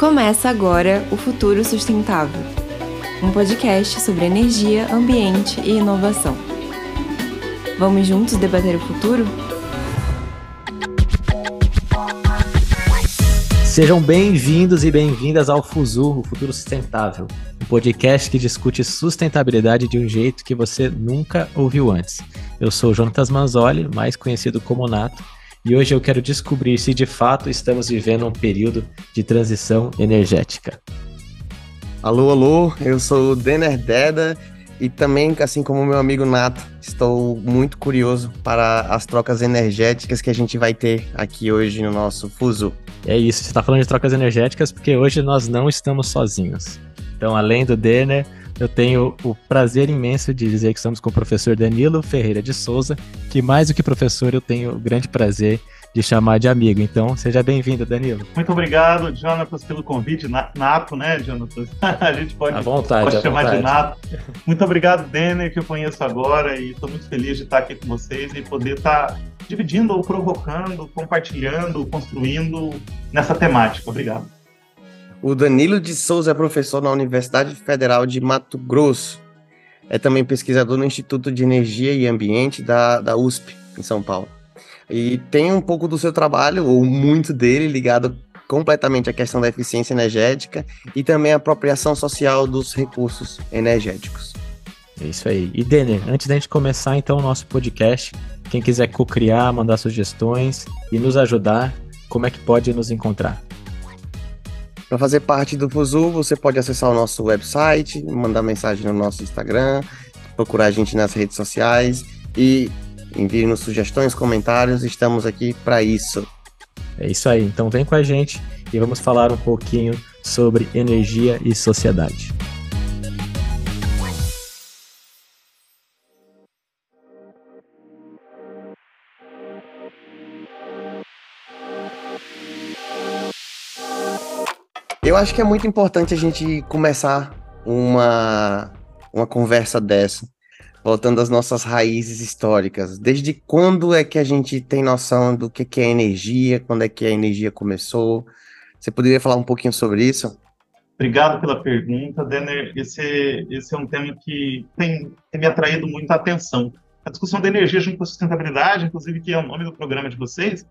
Começa agora o Futuro Sustentável, um podcast sobre energia, ambiente e inovação. Vamos juntos debater o futuro? Sejam bem-vindos e bem-vindas ao Fuzu, o Futuro Sustentável, um podcast que discute sustentabilidade de um jeito que você nunca ouviu antes. Eu sou Jonatas Manzoli, mais conhecido como Nato, e hoje eu quero descobrir se de fato estamos vivendo um período de transição energética. Alô, alô, eu sou o Denner Deda e também, assim como meu amigo Nato, estou muito curioso para as trocas energéticas que a gente vai ter aqui hoje no nosso Fuso. É isso, você está falando de trocas energéticas porque hoje nós não estamos sozinhos. Então, além do Denner, eu tenho o prazer imenso de dizer que estamos com o professor Danilo Ferreira de Souza, que mais do que professor eu tenho o grande prazer de chamar de amigo. Então, seja bem-vindo, Danilo. Muito obrigado, Jonatas, pelo convite. Nato, né, Jonatas? A gente pode, à vontade, pode à chamar vontade. de Nato. Muito obrigado, Denner, que eu conheço agora e estou muito feliz de estar aqui com vocês e poder estar dividindo ou provocando, compartilhando, construindo nessa temática. Obrigado. O Danilo de Souza é professor na Universidade Federal de Mato Grosso. É também pesquisador no Instituto de Energia e Ambiente da, da USP, em São Paulo. E tem um pouco do seu trabalho, ou muito dele, ligado completamente à questão da eficiência energética e também à apropriação social dos recursos energéticos. É isso aí. E Denner, antes da gente começar então o nosso podcast, quem quiser co-criar, mandar sugestões e nos ajudar, como é que pode nos encontrar? Para fazer parte do Fuzu, você pode acessar o nosso website, mandar mensagem no nosso Instagram, procurar a gente nas redes sociais e envie-nos sugestões, comentários, estamos aqui para isso. É isso aí. Então vem com a gente e vamos falar um pouquinho sobre energia e sociedade. Eu acho que é muito importante a gente começar uma, uma conversa dessa, voltando às nossas raízes históricas. Desde quando é que a gente tem noção do que é energia, quando é que a energia começou? Você poderia falar um pouquinho sobre isso? Obrigado pela pergunta, Denner. Esse, esse é um tema que tem, tem me atraído muita atenção. A discussão da energia junto com a sustentabilidade, inclusive, que é o nome do programa de vocês,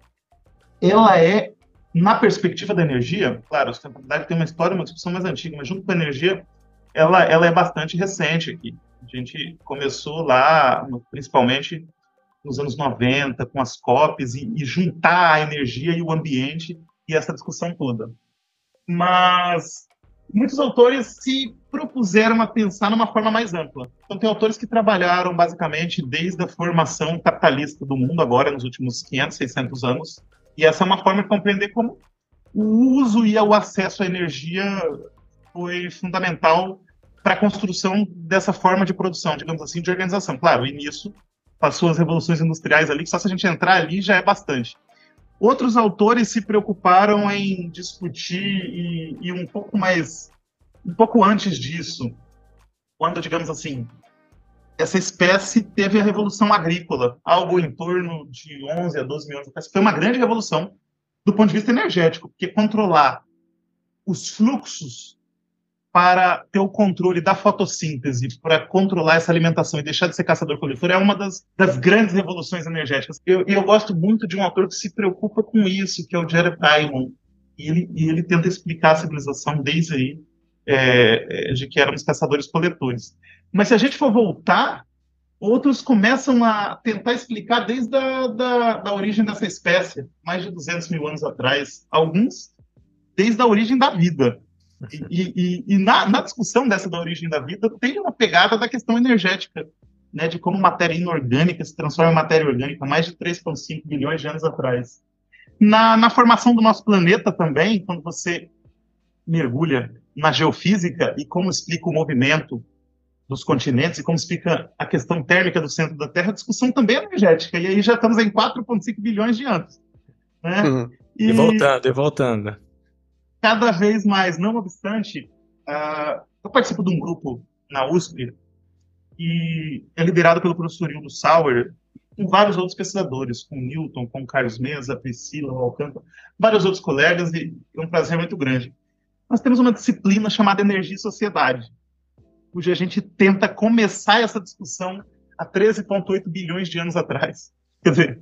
ela é na perspectiva da energia, claro, a sustentabilidade tem uma história, uma discussão mais antiga, mas junto com a energia, ela, ela é bastante recente aqui. A gente começou lá, principalmente nos anos 90, com as COPs, e, e juntar a energia e o ambiente e essa discussão toda. Mas muitos autores se propuseram a pensar numa forma mais ampla. Então, tem autores que trabalharam basicamente desde a formação capitalista do mundo, agora nos últimos 500, 600 anos, e essa é uma forma de compreender como o uso e o acesso à energia foi fundamental para a construção dessa forma de produção, digamos assim, de organização. Claro, e nisso passou as revoluções industriais ali, só se a gente entrar ali já é bastante. Outros autores se preocuparam em discutir e, e um pouco mais, um pouco antes disso, quando, digamos assim, essa espécie teve a revolução agrícola, algo em torno de 11 a 12 mil anos atrás. Foi uma grande revolução do ponto de vista energético, porque controlar os fluxos para ter o controle da fotossíntese, para controlar essa alimentação e deixar de ser caçador-coletor, é uma das, das, grandes revoluções energéticas. E eu, eu, gosto muito de um autor que se preocupa com isso, que é o Jared Diamond. E ele, e ele tenta explicar a civilização desde aí, é, de que éramos caçadores-coletores. Mas se a gente for voltar, outros começam a tentar explicar desde a da, da origem dessa espécie, mais de 200 mil anos atrás. Alguns desde a origem da vida. E, e, e na, na, discussão dessa da origem da vida, tem uma pegada da questão energética, né, de como matéria inorgânica se transforma em matéria orgânica, mais de 3,5 bilhões de anos atrás. Na, na formação do nosso planeta também, quando você mergulha na geofísica e como explica o movimento dos continentes e como explica a questão térmica do centro da Terra, a discussão também é energética. E aí já estamos em 4,5 bilhões de anos. Né? Uhum. E, e, voltando, e voltando. Cada vez mais, não obstante, uh, eu participo de um grupo na USP e é liderado pelo professor Hildo Sauer, com vários outros pesquisadores, com Newton, com Carlos Mesa, Priscila, Alcântara, vários outros colegas, e é um prazer muito grande. Nós temos uma disciplina chamada Energia e Sociedade, cuja a gente tenta começar essa discussão há 13,8 bilhões de anos atrás. Quer dizer,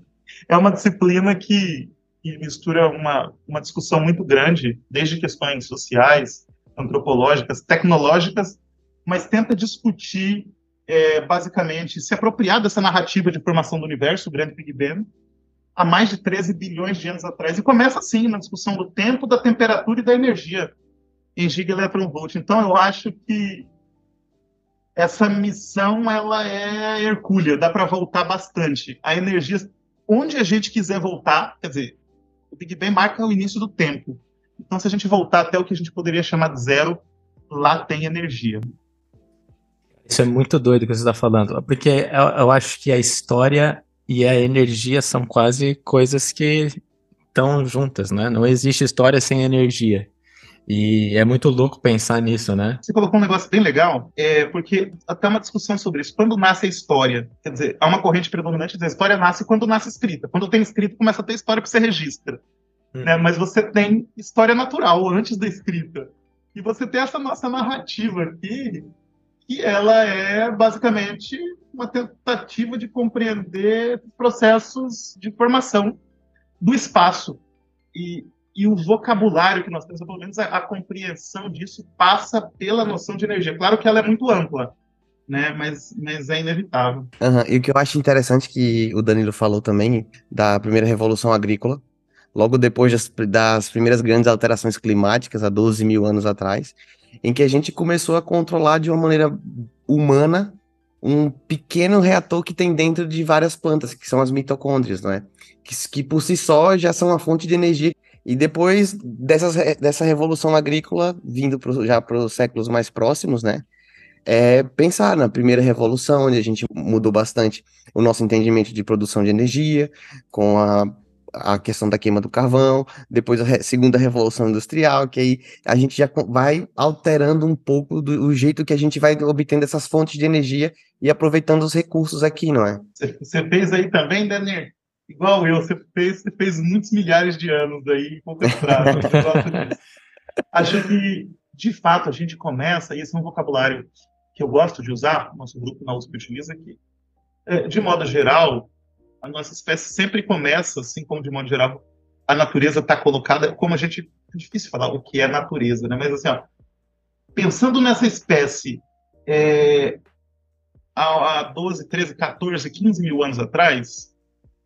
é uma disciplina que, que mistura uma, uma discussão muito grande, desde questões sociais, antropológicas, tecnológicas, mas tenta discutir, é, basicamente, se apropriar dessa narrativa de formação do universo, o grande Big Bang, há mais de 13 bilhões de anos atrás. E começa assim, na discussão do tempo, da temperatura e da energia em gigaelectronvolt. Então, eu acho que essa missão ela é hercúlea, dá para voltar bastante. A energia, onde a gente quiser voltar, quer dizer, o Big Bang marca o início do tempo. Então, se a gente voltar até o que a gente poderia chamar de zero, lá tem energia. Isso é muito doido o que você está falando, porque eu, eu acho que a história e a energia são quase coisas que estão juntas, né? Não existe história sem energia. E é muito louco pensar nisso, né? Você colocou um negócio bem legal, é, porque até uma discussão sobre isso. Quando nasce a história, quer dizer, há uma corrente predominante da história nasce quando nasce escrita. Quando tem escrita, começa a ter história que você registra. Hum. Né? Mas você tem história natural antes da escrita. E você tem essa nossa narrativa aqui, que ela é basicamente uma tentativa de compreender processos de formação do espaço. E e o vocabulário que nós temos, pelo menos a, a, compreensão disso, passa pela noção de energia. Claro que ela é muito ampla, né? Mas, mas é inevitável. Uhum. E o que eu acho interessante que o Danilo falou também da primeira revolução agrícola, logo depois das, das primeiras grandes alterações climáticas, há 12 mil anos atrás, em que a gente começou a controlar de uma maneira humana um pequeno reator que tem dentro de várias plantas, que são as mitocôndrias, não é? Que, que por si só já são uma fonte de energia e depois dessas, dessa revolução agrícola, vindo pro, já para os séculos mais próximos, né? É pensar na primeira revolução, onde a gente mudou bastante o nosso entendimento de produção de energia, com a, a questão da queima do carvão, depois a re, segunda revolução industrial, que aí a gente já vai alterando um pouco do o jeito que a gente vai obtendo essas fontes de energia e aproveitando os recursos aqui, não é? Você fez aí também, Daniel? Igual eu, você fez, você fez muitos milhares de anos aí, prazo. Acho que, de fato, a gente começa, e esse é um vocabulário que eu gosto de usar, nosso grupo na USP utiliza aqui. É, de modo geral, a nossa espécie sempre começa, assim como de modo geral a natureza está colocada, como a gente. É difícil falar o que é natureza, né? Mas assim, ó, pensando nessa espécie é, há 12, 13, 14, 15 mil anos atrás,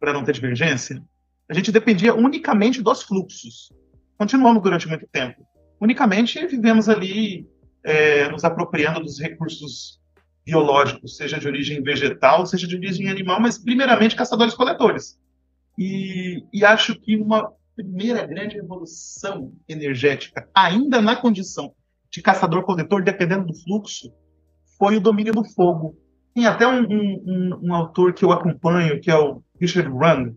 para não ter divergência, a gente dependia unicamente dos fluxos. Continuamos durante muito tempo. Unicamente vivemos ali é, nos apropriando dos recursos biológicos, seja de origem vegetal, seja de origem animal, mas primeiramente caçadores-coletores. E, e acho que uma primeira grande revolução energética, ainda na condição de caçador-coletor, dependendo do fluxo, foi o domínio do fogo. Tem até um, um, um, autor que eu acompanho, que é o Richard Rand,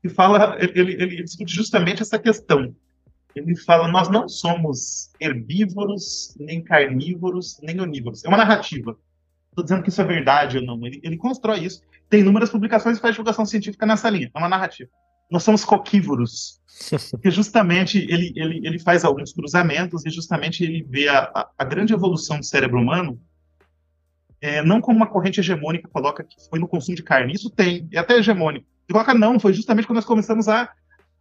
que fala, ele, ele discute justamente essa questão. Ele fala, nós não somos herbívoros, nem carnívoros, nem onívoros. É uma narrativa. Estou dizendo que isso é verdade ou não. Ele, ele constrói isso. Tem inúmeras publicações e faz divulgação científica nessa linha. É uma narrativa. Nós somos coquívoros. Porque justamente ele, ele, ele faz alguns cruzamentos e justamente ele vê a, a, a grande evolução do cérebro humano é, não como uma corrente hegemônica coloca que foi no consumo de carne. Isso tem, é até hegemônico. E coloca não, foi justamente quando nós começamos a,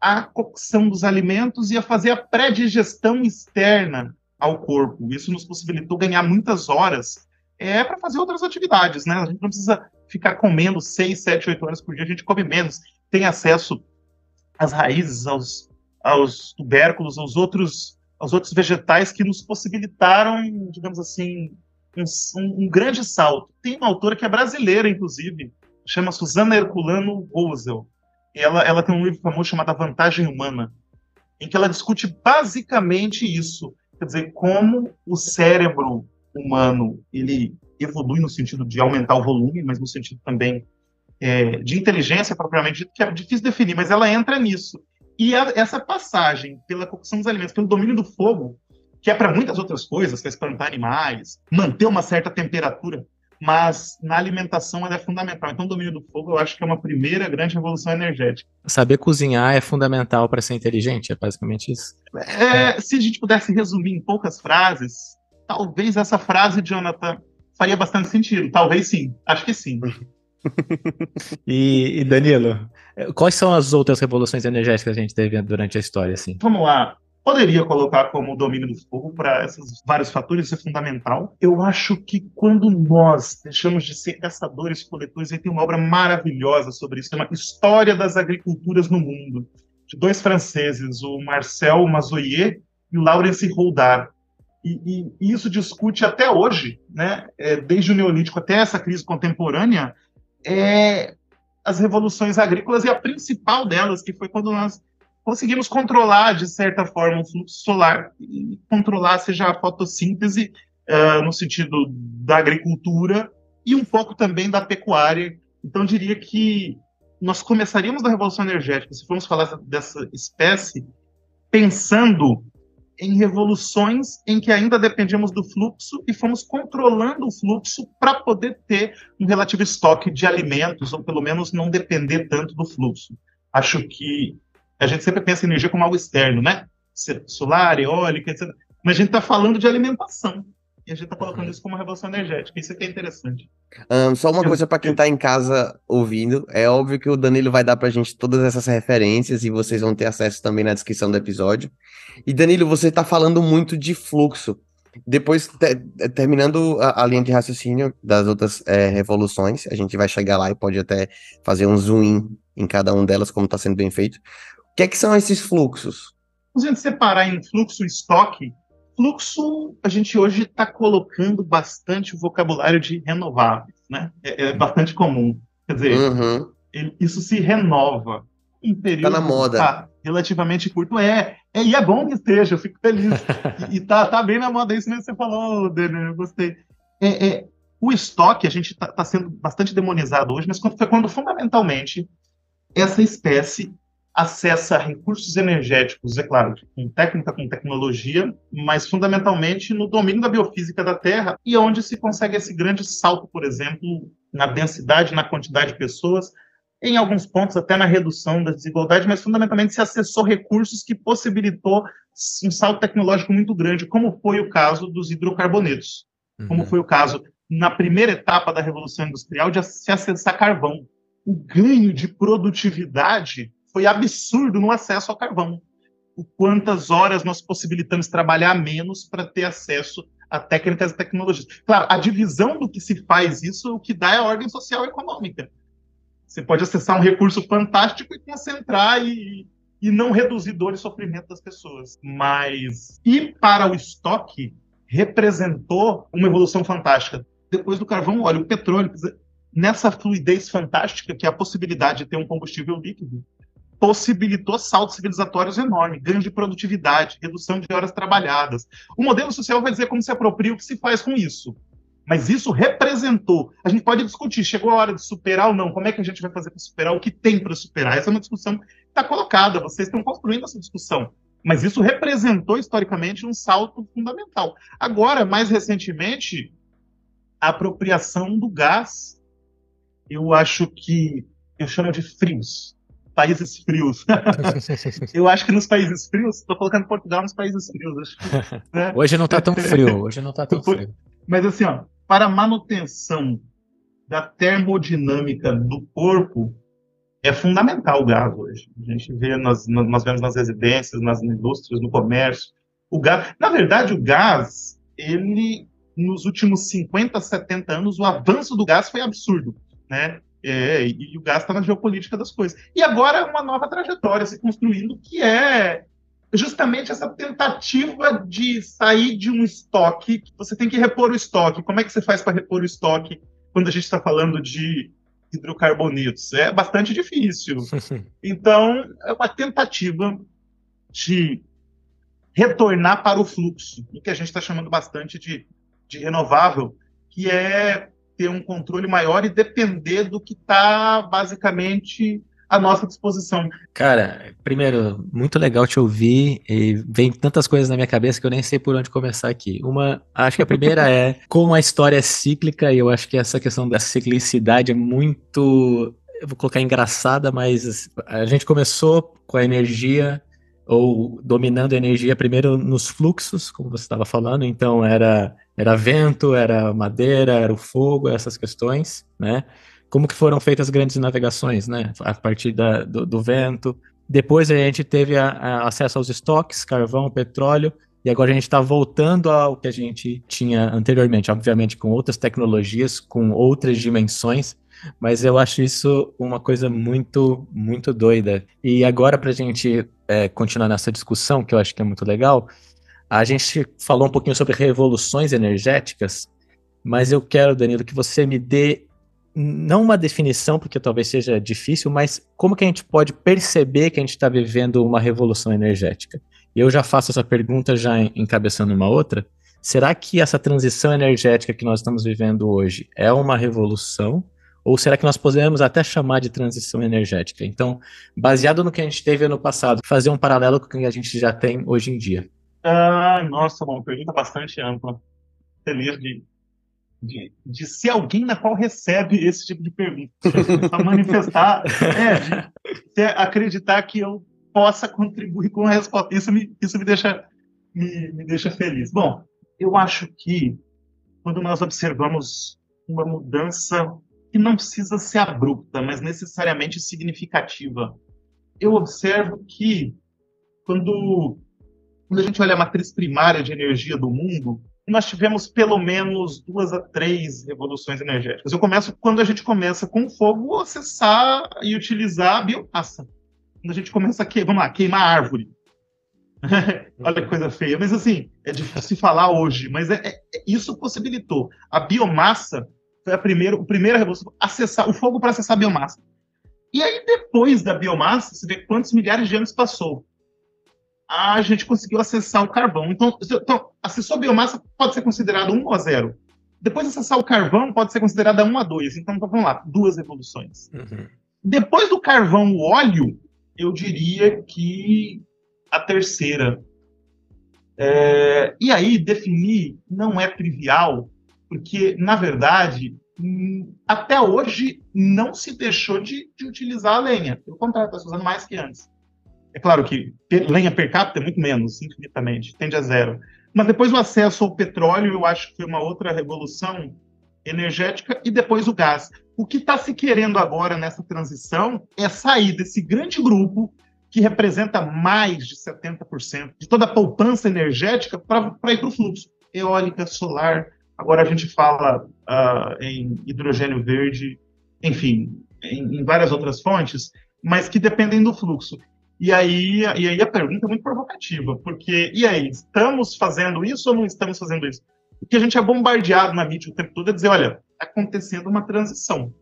a cocção dos alimentos e a fazer a pré-digestão externa ao corpo. Isso nos possibilitou ganhar muitas horas é para fazer outras atividades, né? A gente não precisa ficar comendo 6, 7, 8 horas por dia, a gente come menos, tem acesso às raízes, aos, aos tubérculos, aos outros, aos outros vegetais que nos possibilitaram, digamos assim, um, um, grande salto. Tem uma autora que é brasileira, inclusive, chama Susana Herculano Gozel. Ela, ela tem um livro famoso chamado A Vantagem Humana, em que ela discute basicamente isso. Quer dizer, como o cérebro humano ele evolui no sentido de aumentar o volume, mas no sentido também é, de inteligência propriamente dito, que é difícil definir, mas ela entra nisso. E a, essa passagem pela cocção dos alimentos, pelo domínio do fogo, que é para muitas outras coisas, que é espantar animais, manter uma certa temperatura mas na alimentação ela é fundamental. Então, o domínio do fogo eu acho que é uma primeira grande revolução energética. Saber cozinhar é fundamental para ser inteligente, é basicamente isso. É, se a gente pudesse resumir em poucas frases, talvez essa frase, Jonathan, faria bastante sentido. Talvez sim, acho que sim. e, e, Danilo, quais são as outras revoluções energéticas que a gente teve durante a história? Assim? Vamos lá poderia colocar como domínio do fogo para esses vários fatores, isso é fundamental. Eu acho que quando nós deixamos de ser caçadores coletores, aí tem uma obra maravilhosa sobre isso, uma História das Agriculturas no Mundo, de dois franceses, o Marcel Mazoyer e o Laurence Holdar. E, e, e, isso discute até hoje, né, é, desde o Neolítico até essa crise contemporânea, é, as revoluções agrícolas e a principal delas, que foi quando nós conseguimos controlar, de certa forma, o fluxo solar, e controlar seja a fotossíntese, uh, no sentido da agricultura, e um pouco também da pecuária. Então, diria que nós começaríamos da Revolução Energética, se formos falar dessa espécie, pensando em revoluções em que ainda dependíamos do fluxo e fomos controlando o fluxo para poder ter um relativo estoque de alimentos, ou pelo menos não depender tanto do fluxo. Acho que a gente sempre pensa em energia como algo externo, né? Solar, eólica, etc. Mas a gente está falando de alimentação. E a gente está colocando uhum. isso como uma revolução energética. Isso aqui é interessante. Um, só uma coisa para quem está em casa ouvindo. É óbvio que o Danilo vai dar para a gente todas essas referências e vocês vão ter acesso também na descrição do episódio. E Danilo, você está falando muito de fluxo. Depois, te, terminando a, a, linha de raciocínio das outras é, revoluções, a gente vai chegar lá e pode até fazer um zoom in em cada uma delas, como está sendo bem feito. O que, é que são esses fluxos? Se a gente separar em fluxo e estoque, fluxo a gente hoje está colocando bastante o vocabulário de renováveis, né? É, é bastante comum. Quer dizer, uhum. ele, isso se renova em período tá na moda. Tá relativamente curto. É, é, e é bom que esteja, eu fico feliz. e, e tá, tá bem na moda, isso mesmo que você falou, Daniel, eu gostei. É, é, o estoque, a gente está tá sendo bastante demonizado hoje, mas quando, foi quando fundamentalmente essa espécie acessa recursos energéticos, é claro, com técnica, com tecnologia, mas fundamentalmente no domínio da biofísica da Terra e onde se consegue esse grande salto, por exemplo, na densidade, na quantidade de pessoas, em alguns pontos até na redução da desigualdade, mas fundamentalmente se acessou recursos que possibilitou um salto tecnológico muito grande, como foi o caso dos hidrocarbonetos, uhum. como foi o caso na primeira etapa da Revolução Industrial de se acessar carvão. O ganho de produtividade foi absurdo no acesso ao carvão. O quantas horas nós possibilitamos trabalhar menos para ter acesso a técnicas e tecnologias. Claro, a divisão do que se faz isso, o que dá é a ordem social e econômica. Você pode acessar um recurso fantástico e concentrar e, e não reduzir dor e sofrimento das pessoas. Mas ir para o estoque representou uma evolução fantástica. Depois do carvão, olha, o petróleo, nessa fluidez fantástica que é a possibilidade de ter um combustível líquido, possibilitou saltos civilizatórios enormes, ganho de produtividade, redução de horas trabalhadas. O modelo social vai dizer como se apropria o que se faz com isso. Mas isso representou. A gente pode discutir, chegou a hora de superar ou não, como é que a gente vai fazer para superar, o que tem para superar. Essa é uma discussão que está colocada, vocês estão construindo essa discussão. Mas isso representou historicamente um salto fundamental. Agora, mais recentemente, a apropriação do gás, eu acho que eu chamo de frios países frios. eu acho que nos países frios, estou colocando Portugal nos países frios. Acho, né? Hoje não está tão frio, hoje não está tão frio. Mas assim, ó, para a manutenção da termodinâmica do corpo, é fundamental o gás hoje. A gente vê, nós, nós vemos nas residências, nas indústrias, no comércio. O gás, na verdade, o gás, ele, nos últimos 50, 70 anos, o avanço do gás foi absurdo, né? É, e, e o gás está na geopolítica das coisas. E agora uma nova trajetória se construindo, que é justamente essa tentativa de sair de um estoque. Você tem que repor o estoque. Como é que você faz para repor o estoque quando a gente está falando de hidrocarbonetos? É bastante difícil. Então, é uma tentativa de retornar para o fluxo, o que a gente está chamando bastante de, de renovável, que é ter um controle maior e depender do que está basicamente à nossa disposição. Cara, primeiro, muito legal te ouvir e vem tantas coisas na minha cabeça que eu nem sei por onde começar aqui. Uma, acho que a primeira é como a história é cíclica e eu acho que essa questão da ciclicidade é muito, eu vou colocar engraçada, mas a gente começou com a energia ou dominando a energia primeiro nos fluxos, como você estava falando, então era era vento, era madeira, era o fogo, essas questões, né? Como que foram feitas as grandes navegações, né? A partir da, do, do vento. Depois a gente teve a, a acesso aos estoques, carvão, petróleo, e agora a gente está voltando ao que a gente tinha anteriormente, obviamente com outras tecnologias, com outras dimensões, mas eu acho isso uma coisa muito, muito doida. E agora, para a gente é, continuar nessa discussão, que eu acho que é muito legal, a gente falou um pouquinho sobre revoluções energéticas, mas eu quero, Danilo, que você me dê não uma definição, porque talvez seja difícil, mas como que a gente pode perceber que a gente está vivendo uma revolução energética? E eu já faço essa pergunta já encabeçando uma outra. Será que essa transição energética que nós estamos vivendo hoje é uma revolução? Ou será que nós podemos até chamar de transição energética? Então, baseado no que a gente teve no passado, fazer um paralelo com o que a gente já tem hoje em dia. Ah, nossa, uma pergunta bastante ampla. Feliz de, de, de ser alguém na qual recebe esse tipo de pergunta. Para manifestar, é, acreditar que eu possa contribuir com a resposta. Isso me, isso me, deixa, me, me deixa feliz. Bom, eu acho que quando nós observamos uma mudança que não precisa ser abrupta, mas necessariamente significativa. Eu observo que quando, quando a gente olha a matriz primária de energia do mundo, nós tivemos pelo menos duas a três revoluções energéticas. Eu começo quando a gente começa com fogo acessar e utilizar a biomassa. Quando a gente começa a que, vamos lá, queimar árvore. Olha que coisa feia. Mas assim, é difícil falar hoje, mas é, é, isso possibilitou. A biomassa foi a primeira, a primeira revolução, acessar o fogo para acessar a biomassa. E aí, depois da biomassa, você vê quantos milhares de anos passou. A gente conseguiu acessar o carvão. Então, então acessou a biomassa, pode ser considerado 1 ou 0. Depois de acessar o carvão, pode ser considerado 1 a 2. Então, vamos lá, duas revoluções. Uhum. Depois do carvão, o óleo, eu diria que a terceira. É, e aí, definir não é trivial, porque, na verdade, hum, até hoje não se deixou de, de utilizar a lenha. Pelo contrário, está se usando mais que antes. É claro que lenha per capita é muito menos, infinitamente, tende a zero. Mas depois o acesso ao petróleo, eu acho que foi uma outra revolução energética, e depois o gás. O que está se querendo agora nessa transição é sair desse grande grupo que representa mais de 70% de toda a poupança energética para ir para o fluxo. Eólica, solar, Agora a gente fala uh, em hidrogênio verde, enfim, em, em, várias outras fontes, mas que dependem do fluxo. E aí, e aí a pergunta é muito provocativa, porque, e aí, estamos fazendo isso ou não estamos fazendo isso? Porque a gente é bombardeado na mídia o tempo todo a dizer, olha, está acontecendo uma transição.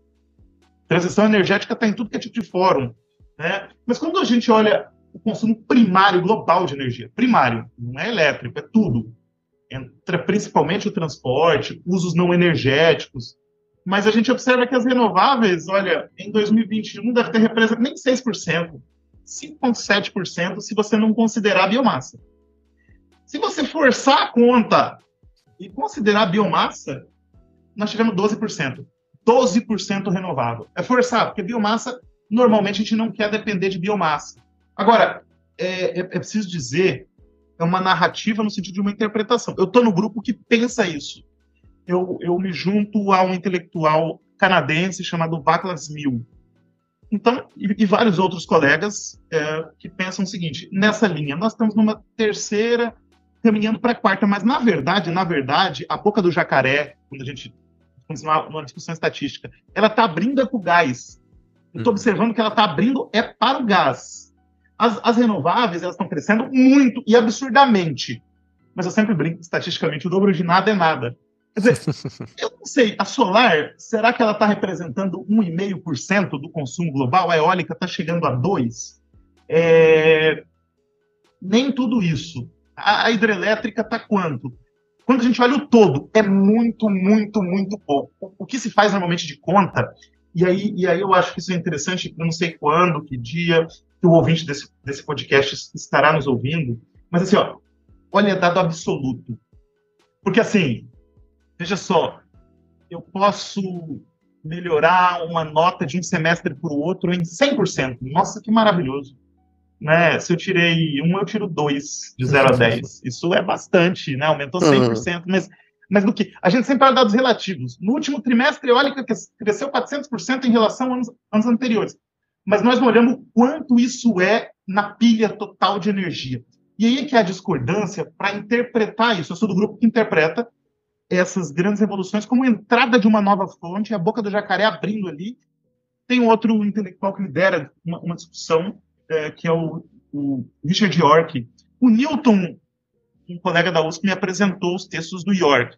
Transição energética está em tudo que é tipo de fórum. Né? Mas quando a gente olha o consumo primário global de energia, primário, não é elétrico, é tudo, entra principalmente o transporte, usos não energéticos, mas a gente observa que as renováveis, olha, em 2021 deve ter representado nem 6%, 5,7% se você não considerar a biomassa. Se você forçar a conta e considerar a biomassa, nós tivemos 12%. 12% renovável. É forçar, porque biomassa, normalmente a gente não quer depender de biomassa. Agora, é, é, é preciso dizer é uma narrativa no sentido de uma interpretação. Eu estou no grupo que pensa isso. Eu, eu me junto a um intelectual canadense chamado Václav Smil. Então, e, e, vários outros colegas é, que pensam o seguinte: nessa linha, nós estamos numa terceira, caminhando para a quarta, mas na verdade, na verdade, a boca do jacaré, quando a gente numa, numa discussão estatística, ela está abrindo é para o gás. Eu estou uhum. observando que ela está abrindo é para o gás. As, as renováveis elas estão crescendo muito e absurdamente. Mas eu sempre brinco, estatisticamente, o dobro de nada é nada. Quer dizer, eu não sei, a solar, será que ela está representando 1,5% do consumo global? A eólica está chegando a 2%? É... Nem tudo isso. A, a hidrelétrica está quanto? Quando a gente olha o todo, é muito, muito, muito pouco. O que se faz normalmente de conta E aí, e aí eu acho que isso é interessante, eu não sei quando, que dia, que o ouvinte desse, desse podcast estará nos ouvindo, mas assim, ó, olha, dado absoluto. Porque assim, veja só, eu posso melhorar uma nota de um semestre para o outro em 100%. Nossa, que maravilhoso. Né? Se eu tirei um, eu tiro dois de 0 a 10. Isso é bastante, né? Aumentou 100%, uhum. mas mas do que? A gente sempre fala dados relativos. No último trimestre, olha que cresceu 400% em relação a anos, anos anteriores. Mas nós não olhamos quanto isso é na pilha total de energia. E aí é que há discordância para interpretar isso. Eu sou do grupo que interpreta essas grandes revoluções como entrada de uma nova fonte, a boca do jacaré abrindo ali. Tem outro intelectual que lidera uma, uma discussão, é, que é o, o Richard York. O Newton um colega da USP me apresentou os textos do York.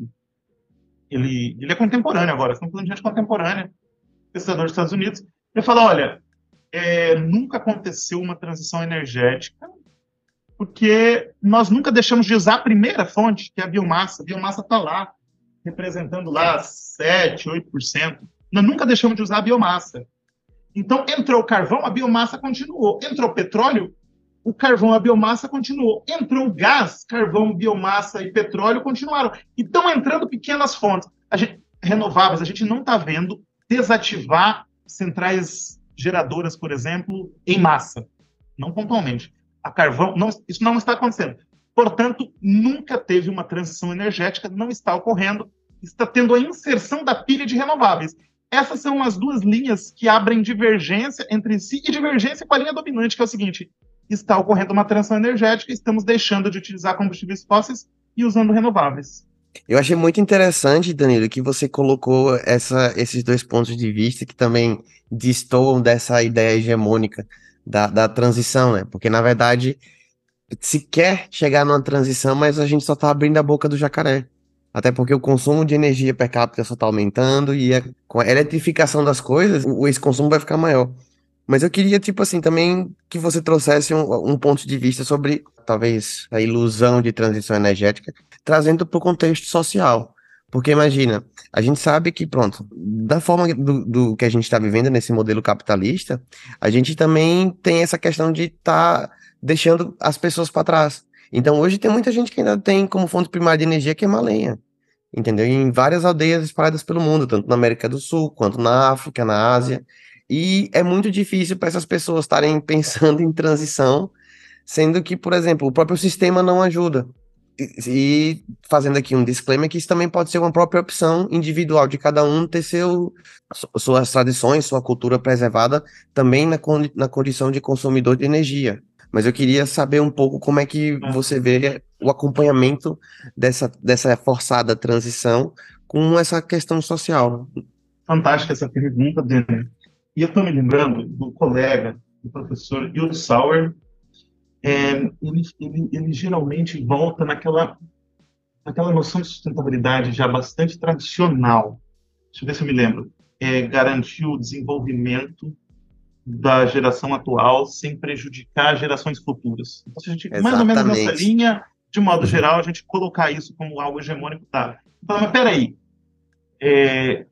Ele, ele é contemporâneo agora, estamos falando de gente contemporânea, pesquisador dos Estados Unidos. Ele falou: olha, é, nunca aconteceu uma transição energética porque nós nunca deixamos de usar a primeira fonte, que é a biomassa. A biomassa está lá, representando lá 7, 8%. Nós nunca deixamos de usar a biomassa. Então, entrou o carvão, a biomassa continuou. Entrou o petróleo, o carvão, a biomassa continuou. Entrou o gás, carvão, biomassa e petróleo continuaram. E estão entrando pequenas fontes a gente, renováveis. A gente não está vendo desativar centrais geradoras, por exemplo, em massa. Não pontualmente. A carvão, não, isso não está acontecendo. Portanto, nunca teve uma transição energética, não está ocorrendo. Está tendo a inserção da pilha de renováveis. Essas são as duas linhas que abrem divergência entre si e divergência com a linha dominante, que é o seguinte: está ocorrendo uma transição energética, estamos deixando de utilizar combustíveis fósseis e usando renováveis. Eu achei muito interessante, Danilo, que você colocou essa, esses dois pontos de vista que também destoam dessa ideia hegemônica da, da transição, né? Porque, na verdade, se quer chegar numa transição, mas a gente só está abrindo a boca do jacaré. Até porque o consumo de energia per capita só está aumentando e a, com a eletrificação das coisas, o, esse consumo vai ficar maior. Mas eu queria, tipo assim, também que você trouxesse um, um ponto de vista sobre, talvez, a ilusão de transição energética, trazendo para o contexto social. Porque imagina, a gente sabe que, pronto, da forma do, do que a gente está vivendo nesse modelo capitalista, a gente também tem essa questão de estar tá deixando as pessoas para trás. Então, hoje tem muita gente que ainda tem como fonte primária de energia queimar lenha. Entendeu? Em várias aldeias espalhadas pelo mundo, tanto na América do Sul, quanto na África, na Ásia. E é muito difícil para essas pessoas estarem pensando em transição, sendo que, por exemplo, o próprio sistema não ajuda. E, e fazendo aqui um disclaimer que isso também pode ser uma própria opção individual de cada um ter seu, suas tradições, sua cultura preservada também na, na condição de consumidor de energia. Mas eu queria saber um pouco como é que é. você vê o acompanhamento dessa, dessa forçada transição com essa questão social. Fantástica essa pergunta, Daniel. E eu estou me lembrando do colega, do professor Hildo Sauer, é, ele, ele, ele, geralmente volta naquela, naquela noção de sustentabilidade já bastante tradicional. Deixa eu ver se eu me lembro. É, garantir o desenvolvimento da geração atual sem prejudicar gerações futuras. Então, se a gente, Exatamente. mais ou menos nessa linha, de modo uhum. geral, a gente colocar isso como algo hegemônico, tá. Então, mas peraí, é,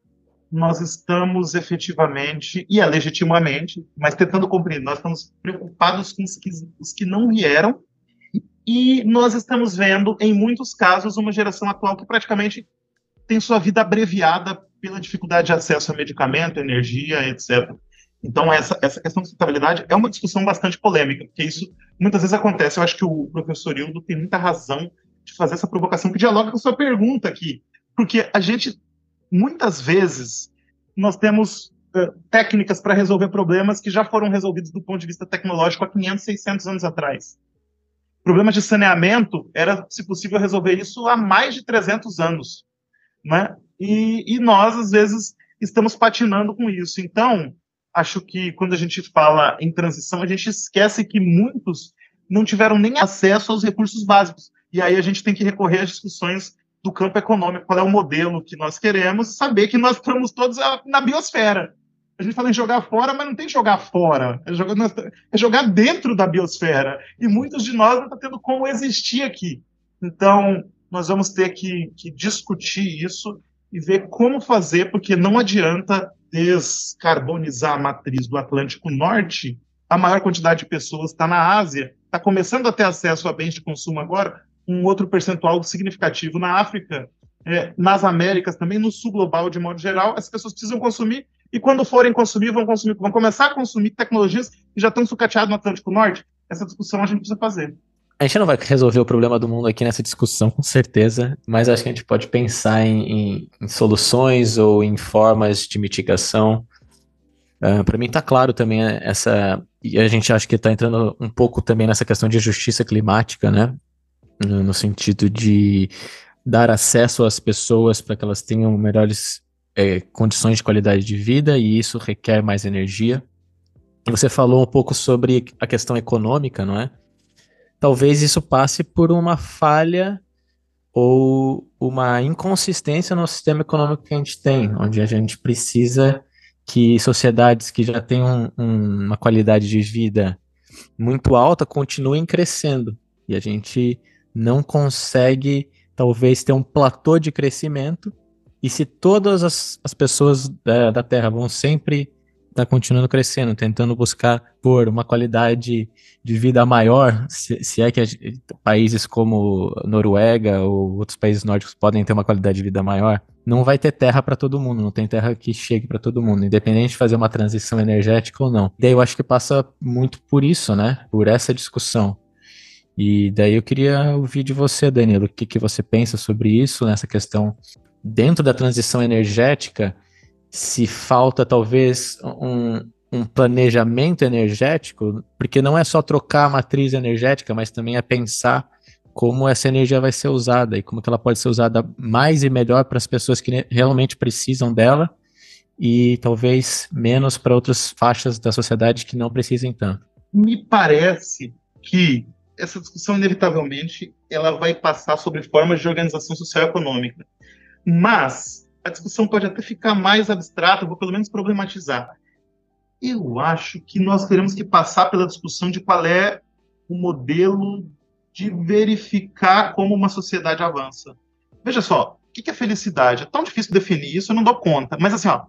nós estamos efetivamente, e é legitimamente, mas tentando compreender, nós estamos preocupados com os que, os que não vieram, e nós estamos vendo, em muitos casos, uma geração atual que praticamente tem sua vida abreviada pela dificuldade de acesso a medicamento, energia, etc. Então, essa, essa questão de sustentabilidade é uma discussão bastante polêmica, porque isso muitas vezes acontece. Eu acho que o professor Hildo tem muita razão de fazer essa provocação, que dialoga com a sua pergunta aqui, porque a gente muitas vezes nós temos uh, técnicas para resolver problemas que já foram resolvidos do ponto de vista tecnológico há 500, 600 anos atrás. Problemas de saneamento, era, se possível, resolver isso há mais de 300 anos. Né? E, e nós, às vezes, estamos patinando com isso. Então, acho que quando a gente fala em transição, a gente esquece que muitos não tiveram nem acesso aos recursos básicos. E aí a gente tem que recorrer às discussões do campo econômico, qual é o modelo que nós queremos, saber que nós estamos todos na biosfera. A gente fala em jogar fora, mas não tem jogar fora, é jogar, é jogar dentro da biosfera. E muitos de nós não estão tendo como existir aqui. Então, nós vamos ter que, que discutir isso e ver como fazer, porque não adianta descarbonizar a matriz do Atlântico Norte, a maior quantidade de pessoas está na Ásia, está começando a ter acesso a bens de consumo agora, um outro percentual significativo na África, é, nas Américas também, no sul global de modo geral, as pessoas precisam consumir e quando forem consumir, vão consumir, vão começar a consumir tecnologias que já estão sucateadas no Atlântico Norte. Essa discussão a gente precisa fazer. A gente não vai resolver o problema do mundo aqui nessa discussão, com certeza, mas acho que a gente pode pensar em, em, em soluções ou em formas de mitigação. Uh, ah, Para mim está claro também essa, e a gente acha que está entrando um pouco também nessa questão de justiça climática, né? No, no sentido de dar acesso às pessoas para que elas tenham melhores é, condições de qualidade de vida e isso requer mais energia. Você falou um pouco sobre a questão econômica, não é? talvez isso passe por uma falha ou uma inconsistência no sistema econômico que a gente tem, onde a gente precisa que sociedades que já têm um, um, uma qualidade de vida muito alta continuem crescendo. E a gente não consegue, talvez, ter um platô de crescimento. E se todas as, as pessoas da, da Terra vão sempre está continuando crescendo, tentando buscar por uma qualidade de vida maior, se, se é que a, países como Noruega ou outros países nórdicos podem ter uma qualidade de vida maior, não vai ter terra para todo mundo, não tem terra que chegue para todo mundo, independente de fazer uma transição energética ou não. Daí eu acho que passa muito por isso, né? Por essa discussão. E daí eu queria ouvir de você, Danilo, o que, que você pensa sobre isso, nessa questão dentro da transição energética, se falta talvez um, um planejamento energético, porque não é só trocar a matriz energética, mas também é pensar como essa energia vai ser usada e como que ela pode ser usada mais e melhor para as pessoas que realmente precisam dela e talvez menos para outras faixas da sociedade que não precisem tanto. Me parece que essa discussão inevitavelmente ela vai passar sobre formas de organização social e econômica. Mas a discussão pode até ficar mais abstrata, vou pelo menos problematizar. Eu acho que nós teremos que passar pela discussão de qual é o modelo de verificar como uma sociedade avança. Veja só, o que é felicidade? É tão difícil definir isso, eu não dou conta. Mas assim, ó,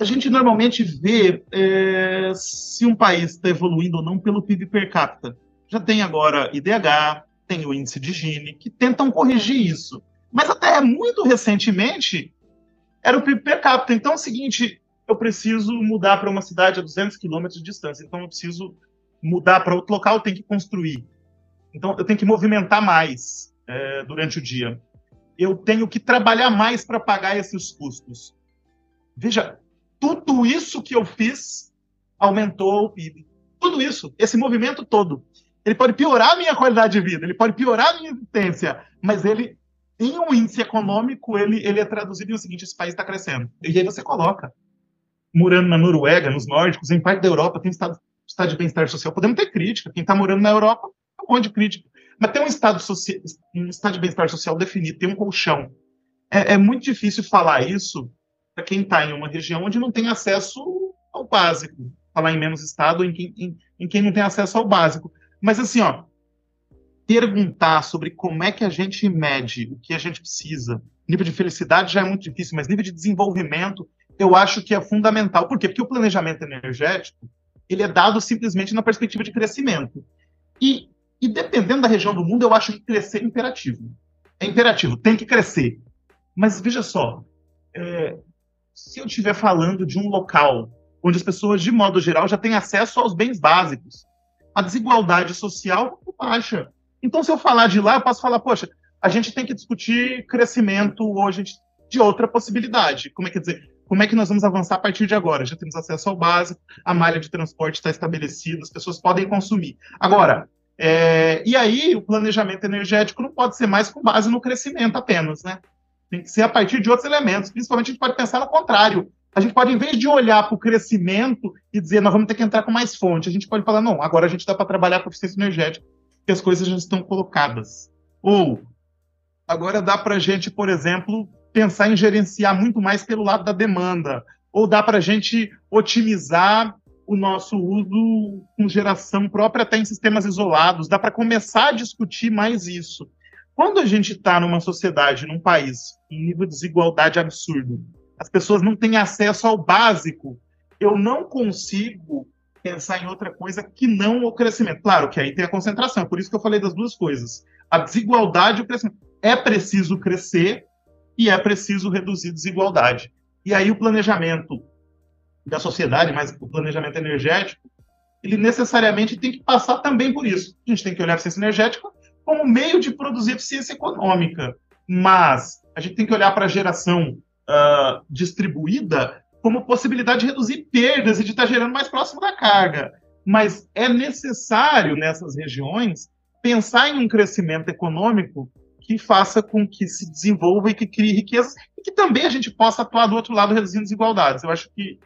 a gente normalmente vê é, se um país está evoluindo ou não pelo PIB per capita. Já tem agora IDH, tem o índice de Gini, que tentam corrigir isso. Mas até muito recentemente, era o PIB per capita. Então é o seguinte, eu preciso mudar para uma cidade a 200 quilômetros de distância, então eu preciso mudar para outro local, eu tenho que construir. Então eu tenho que movimentar mais é, durante o dia. Eu tenho que trabalhar mais para pagar esses custos. Veja, tudo isso que eu fiz aumentou o PIB. Tudo isso, esse movimento todo. Ele pode piorar a minha qualidade de vida, ele pode piorar a minha existência, mas ele em um índice econômico, ele, ele é traduzido em o seguinte: esse país está crescendo. E aí você coloca, morando na Noruega, nos nórdicos, em parte da Europa, tem estado, estado de bem-estar social. Podemos ter crítica. Quem está morando na Europa, tem um monte de crítica. Mas tem um estado, um estado de bem-estar social definido, tem um colchão. É, é muito difícil falar isso para quem está em uma região onde não tem acesso ao básico. Falar em menos estado em quem, em, em quem não tem acesso ao básico. Mas assim, ó, perguntar sobre como é que a gente mede o que a gente precisa. Nível de felicidade já é muito difícil, mas nível de desenvolvimento eu acho que é fundamental. Por quê? Porque o planejamento energético ele é dado simplesmente na perspectiva de crescimento. E, e dependendo da região do mundo, eu acho que crescer é imperativo. É imperativo, tem que crescer. Mas veja só, é, se eu estiver falando de um local onde as pessoas, de modo geral, já têm acesso aos bens básicos, a desigualdade social é baixa. Então, se eu falar de lá, eu posso falar, poxa, a gente tem que discutir crescimento hoje de outra possibilidade. Como é que dizer? Como é que nós vamos avançar a partir de agora? Já temos acesso ao básico, a malha de transporte está estabelecida, as pessoas podem consumir. Agora, é, e aí o planejamento energético não pode ser mais com base no crescimento apenas, né? Tem que ser a partir de outros elementos. Principalmente a gente pode pensar no contrário. A gente pode, em vez de olhar para o crescimento e dizer nós vamos ter que entrar com mais fonte, a gente pode falar, não, agora a gente dá para trabalhar com eficiência energética que as coisas já estão colocadas. Ou agora dá para a gente, por exemplo, pensar em gerenciar muito mais pelo lado da demanda. Ou dá para a gente otimizar o nosso uso com geração própria até em sistemas isolados. Dá para começar a discutir mais isso. Quando a gente está numa sociedade, num país, em nível de desigualdade absurdo, as pessoas não têm acesso ao básico, eu não consigo pensar em outra coisa que não o crescimento. Claro que aí tem a concentração, é por isso que eu falei das duas coisas. A desigualdade e o crescimento. É preciso crescer e é preciso reduzir desigualdade. E aí o planejamento da sociedade, mas o planejamento energético, ele necessariamente tem que passar também por isso. A gente tem que olhar a eficiência energética como meio de produzir eficiência econômica, mas a gente tem que olhar para a geração uh, distribuída como possibilidade de reduzir perdas e de estar gerando mais próximo da carga. Mas é necessário nessas regiões pensar em um crescimento econômico que faça com que se desenvolva e que crie riqueza e que também a gente possa atuar do outro lado reduzindo desigualdades. Eu acho que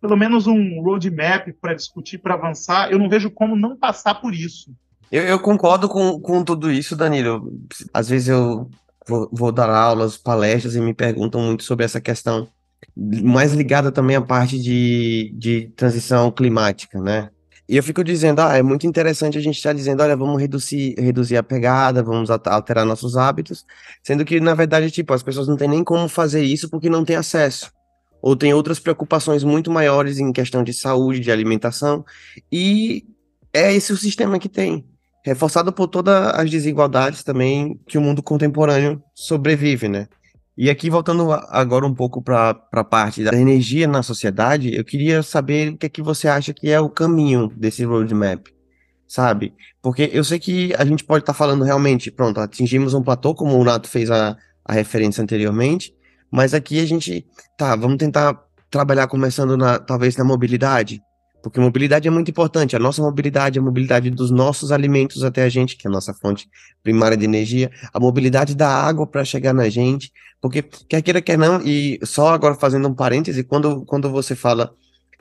pelo menos um roadmap para discutir, para avançar, eu não vejo como não passar por isso. Eu, eu concordo com, com tudo isso, Danilo. Às vezes eu vou, vou dar aulas, palestras e me perguntam muito sobre essa questão, mais ligada também à parte de, de transição climática, né? E eu fico dizendo, ah, é muito interessante a gente estar dizendo, olha, vamos reduzir, reduzir a pegada, vamos alterar nossos hábitos, sendo que, na verdade, tipo, as pessoas não têm nem como fazer isso porque não têm acesso. Ou tem outras preocupações muito maiores em questão de saúde, de alimentação, e é esse o sistema que tem. Reforçado por todas as desigualdades também que o mundo contemporâneo sobrevive, né? E aqui, voltando agora um pouco para a parte da energia na sociedade, eu queria saber o que é que você acha que é o caminho desse roadmap, sabe? Porque eu sei que a gente pode estar tá falando realmente, pronto, atingimos um platô, como o Nato fez a, a referência anteriormente, mas aqui a gente, tá, vamos tentar trabalhar começando na, talvez na mobilidade, porque mobilidade é muito importante. A nossa mobilidade, a mobilidade dos nossos alimentos até a gente, que é a nossa fonte primária de energia, a mobilidade da água para chegar na gente, porque quer queira, quer não, e só agora fazendo um parêntese, quando, quando você fala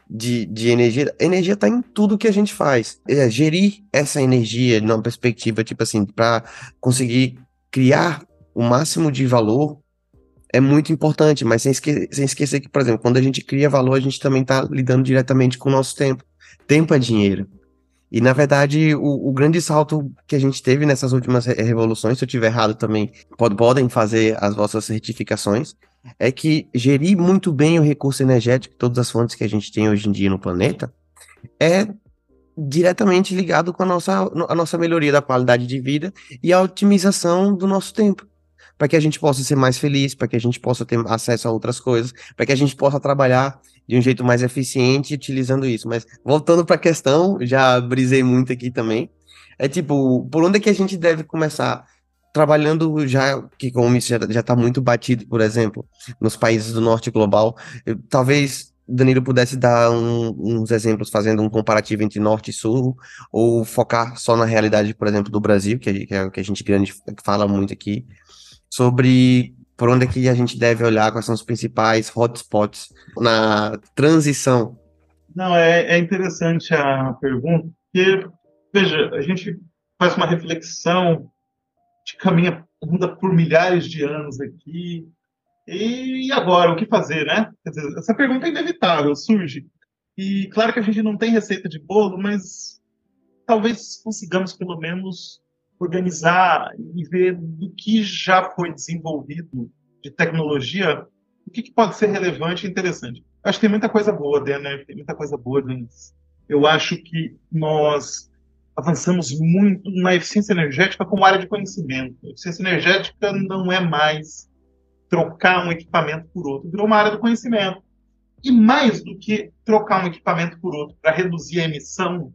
de, de energia, energia está em tudo que a gente faz. É, gerir essa energia numa perspectiva, tipo assim, para conseguir criar o máximo de valor é muito importante, mas sem, esque sem esquecer que, por exemplo, quando a gente cria valor, a gente também está lidando diretamente com o nosso tempo. Tempo é dinheiro. E, na verdade, o, o, grande salto que a gente teve nessas últimas revoluções, se eu tiver errado também, pod podem fazer as vossas certificações, é que gerir muito bem o recurso energético, todas as fontes que a gente tem hoje em dia no planeta, é diretamente ligado com a nossa, a nossa melhoria da qualidade de vida e a otimização do nosso tempo para que a gente possa ser mais feliz, para que a gente possa ter acesso a outras coisas, para que a gente possa trabalhar de um jeito mais eficiente utilizando isso. Mas voltando para a questão, já brisei muito aqui também. É tipo, por onde é que a gente deve começar? Trabalhando já, que como isso já está muito batido, por exemplo, nos países do norte global, eu, talvez Danilo pudesse dar um, uns exemplos fazendo um comparativo entre norte e sul, ou focar só na realidade, por exemplo, do Brasil, que, que é o que a gente grande fala muito aqui, sobre por onde é que a gente deve olhar, quais são os principais hotspots na transição. Não, é, é interessante a pergunta, porque, veja, a gente faz uma reflexão, de caminha, anda por milhares de anos aqui, e agora, o que fazer, né? Dizer, essa pergunta é inevitável, surge. E claro que a gente não tem receita de bolo, mas talvez consigamos pelo menos organizar e ver do que já foi desenvolvido de tecnologia, o que, que pode ser relevante e interessante. Acho que tem muita coisa boa, Denner, tem muita coisa boa. Eu acho que nós avançamos muito na eficiência energética como área de conhecimento. A eficiência energética não é mais trocar um equipamento por outro, virou uma área do conhecimento. E mais do que trocar um equipamento por outro para reduzir a emissão,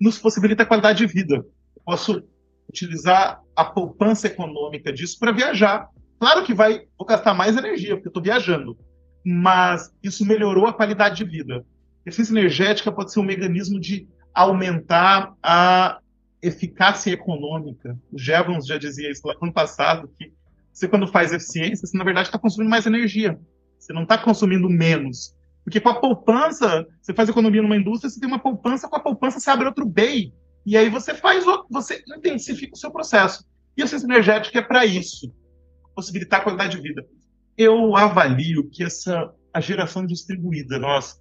nos possibilita a qualidade de vida. Eu posso utilizar a poupança econômica disso para viajar. Claro que vai, vou gastar mais energia, porque eu estou viajando, mas isso melhorou a qualidade de vida. Eficiência energética pode ser um mecanismo de aumentar a eficácia econômica. O Jevons já dizia isso lá no passado, que você quando faz eficiência, você na verdade está consumindo mais energia. Você não está consumindo menos. Porque com a poupança, você faz economia numa indústria, você tem uma poupança, com a poupança você abre outro BEI. E aí você faz, você intensifica o seu processo. E a ciência energética é para isso, possibilitar a qualidade de vida. Eu avalio que essa a geração distribuída, nós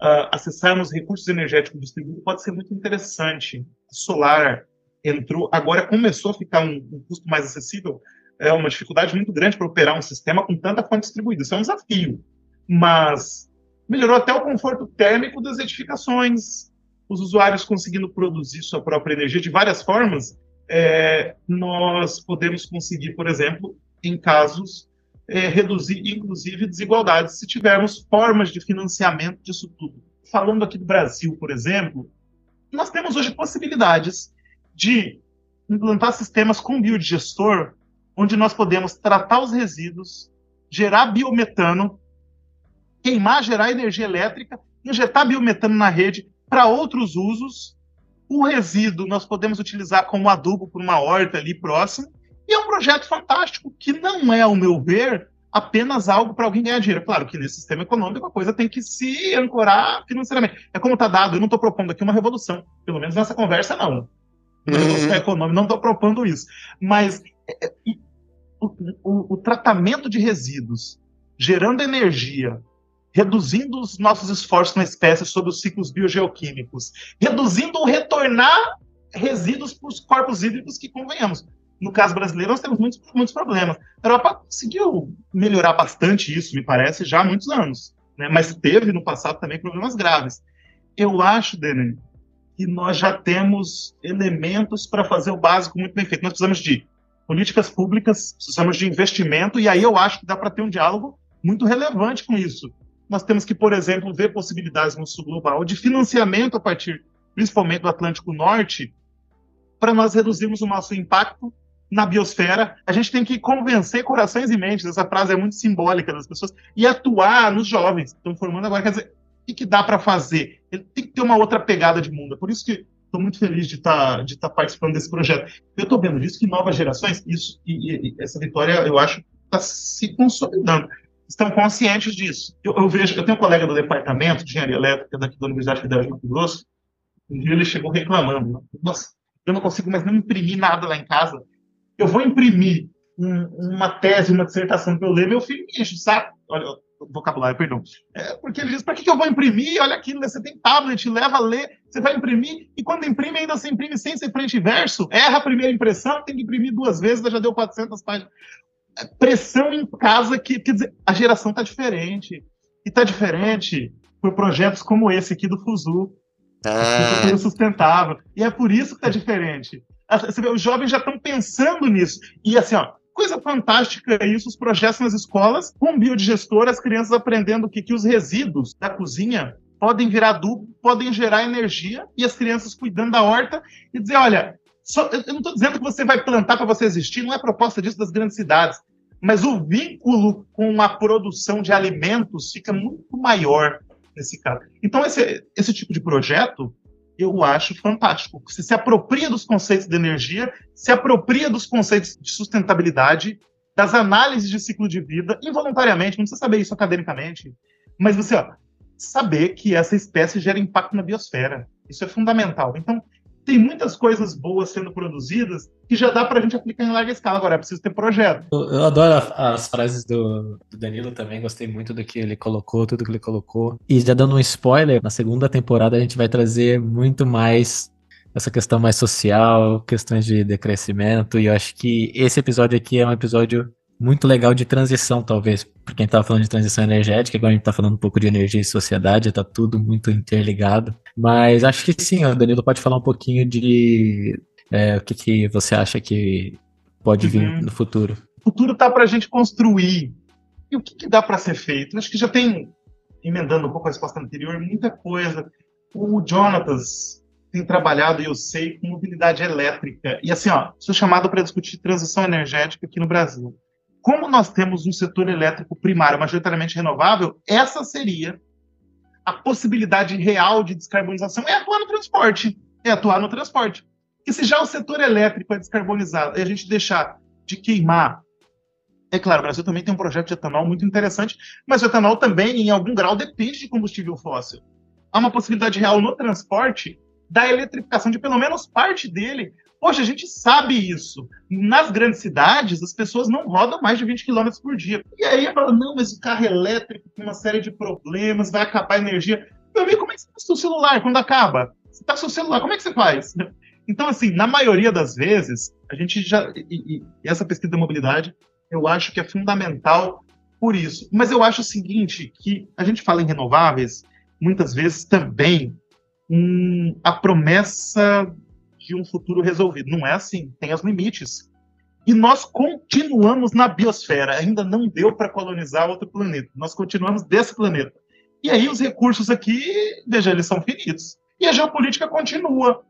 uh, acessarmos recursos energéticos distribuídos pode ser muito interessante. Solar entrou, agora começou a ficar um, um custo mais acessível. É uma dificuldade muito grande para operar um sistema com tanta fonte distribuída. Isso é um desafio. mas melhorou até o conforto térmico das edificações, os usuários conseguindo produzir sua própria energia de várias formas, é, nós podemos conseguir, por exemplo, em casos, é, reduzir inclusive desigualdades se tivermos formas de financiamento disso tudo. Falando aqui do Brasil, por exemplo, nós temos hoje possibilidades de implantar sistemas com biodigestor, onde nós podemos tratar os resíduos, gerar biometano, queimar, gerar energia elétrica, injetar biometano na rede para outros usos. O resíduo nós podemos utilizar como adubo para uma horta ali próxima. E é um projeto fantástico que não é, ao meu ver, apenas algo para alguém ganhar dinheiro. Claro que nesse sistema econômico a coisa tem que se ancorar financeiramente. É como está dado, eu não estou propondo aqui uma revolução, pelo menos nessa conversa não. Uhum. econômica, não estou propondo isso. Mas é, é, o, o, o tratamento de resíduos gerando energia reduzindo os nossos esforços na espécie sobre os ciclos biogeoquímicos, reduzindo o retornar resíduos para os corpos hídricos que convenhamos. No caso brasileiro, nós temos muitos, muitos problemas. A Europa conseguiu melhorar bastante isso, me parece, já há muitos anos. Né? Mas teve no passado também problemas graves. Eu acho, Denis, que nós já temos elementos para fazer o básico muito bem feito. Nós precisamos de políticas públicas, precisamos de investimento, e aí eu acho que dá para ter um diálogo muito relevante com isso nós temos que, por exemplo, ver possibilidades no sul global de financiamento a partir, principalmente do Atlântico Norte, para nós reduzirmos o nosso impacto na biosfera. A gente tem que convencer corações e mentes, essa frase é muito simbólica das pessoas, e atuar nos jovens que estão formando agora. Quer dizer, o que, dá para fazer? Tem que ter uma outra pegada de mundo. É por isso que estou muito feliz de estar tá, de tá participando desse projeto. Eu estou vendo disso que novas gerações, isso e, e essa vitória, eu acho, está se consolidando estão conscientes disso. Eu, eu, vejo, eu tenho um colega do departamento de engenharia elétrica daqui da Universidade Federal de Mato Grosso, um dia ele chegou reclamando, né? nossa, eu não consigo mais nem imprimir nada lá em casa. Eu vou imprimir um, uma tese, uma dissertação para eu ler, meu filho me enche, sabe? Olha, vocabulário, perdão. É, porque ele diz, para que, que eu vou imprimir? Olha aquilo, né? você tem tablet, leva a ler, você vai imprimir, e quando imprime, ainda você imprime sem ser frente e verso, erra a primeira impressão, tem que imprimir duas vezes, já deu 400 páginas pressão em casa que, quer dizer, a geração está diferente. E está diferente por projetos como esse aqui do Fuzu, ah. sustentável. E é por isso que está diferente. Você vê, os jovens já estão pensando nisso. E assim, ó, coisa fantástica é isso, os projetos nas escolas, com biodigestor, as crianças aprendendo que, que os resíduos da cozinha podem virar adubo, podem gerar energia, e as crianças cuidando da horta e dizer, olha, só, eu não estou dizendo que você vai plantar para você existir, não é proposta disso das grandes cidades. Mas o vínculo com a produção de alimentos fica muito maior nesse caso. Então, esse, esse tipo de projeto eu acho fantástico. Você se apropria dos conceitos de energia, se apropria dos conceitos de sustentabilidade, das análises de ciclo de vida, involuntariamente, não precisa saber isso academicamente, mas você ó, saber que essa espécie gera impacto na biosfera. Isso é fundamental. Então, tem muitas coisas boas sendo produzidas que já dá para a gente aplicar em larga escala. Agora é preciso ter projeto. Eu, eu adoro as frases do, do, Danilo também, gostei muito do que ele colocou, tudo que ele colocou. E já dando um spoiler, na segunda temporada a gente vai trazer muito mais essa questão mais social, questões de decrescimento, e eu acho que esse episódio aqui é um episódio muito legal de transição, talvez, porque a gente estava falando de transição energética, agora a gente está falando um pouco de energia e sociedade, está tudo muito interligado. Mas acho que sim, o Danilo pode falar um pouquinho de é, o que, que você acha que pode vir uhum. no futuro. O futuro está para a gente construir. E o que, que dá para ser feito? Acho que já tem, emendando um pouco a resposta anterior, muita coisa. O Jonatas tem trabalhado, e eu sei, com mobilidade elétrica. E assim, ó, sou chamado para discutir transição energética aqui no Brasil como nós temos um setor elétrico primário majoritariamente renovável, essa seria a possibilidade real de descarbonização é atuar no transporte. É atuar no transporte. E se já o setor elétrico é descarbonizado e a gente deixar de queimar. É claro, o Brasil também tem um projeto de etanol muito interessante, mas o etanol também, em algum grau, depende de combustível fóssil. Há uma possibilidade real no transporte da eletrificação de pelo menos parte dele Poxa, a gente sabe isso. Nas grandes cidades, as pessoas não rodam mais de 20 km por dia. E aí fala, não, mas o carro elétrico tem uma série de problemas, vai acabar a energia. Meu amigo, como é que você faz seu celular quando acaba? Você tá com seu celular, como é que você faz? Então, assim, na maioria das vezes, a gente já. E, e, essa pesquisa da mobilidade, eu acho que é fundamental por isso. Mas eu acho o seguinte, que a gente fala em renováveis, muitas vezes também um, a promessa de um futuro resolvido. Não é assim, tem os limites. E nós continuamos na biosfera, ainda não deu para colonizar outro planeta. Nós continuamos desse planeta. E aí os recursos aqui, veja, eles são finitos. E a geopolítica continua.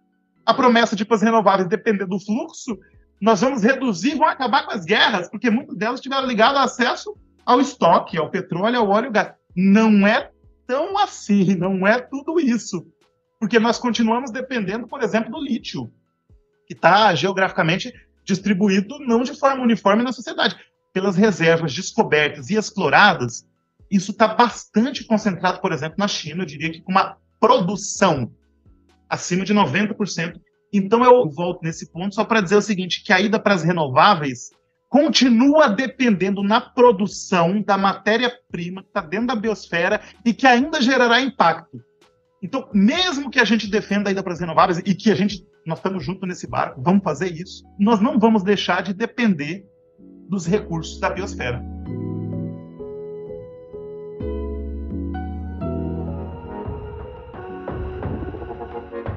A promessa de as renováveis depender do fluxo, nós vamos reduzir, vão acabar com as guerras, porque muitas delas tiveram ligado ao acesso ao estoque, ao petróleo, ao óleo ao gás. Não é tão assim, não é tudo isso. Porque nós continuamos dependendo, por exemplo, do lítio, que está geograficamente distribuído não de forma uniforme na sociedade. Pelas reservas descobertas e exploradas, isso está bastante concentrado, por exemplo, na China, eu diria que com uma produção acima de 90%. Então eu volto nesse ponto só para dizer o seguinte, que a ida para as renováveis continua dependendo na produção da matéria-prima que está dentro da biosfera e que ainda gerará impacto. Então, mesmo que a gente defenda a ida para as renováveis e que a gente, nós estamos juntos nesse barco, vamos fazer isso, nós não vamos deixar de depender dos recursos da biosfera.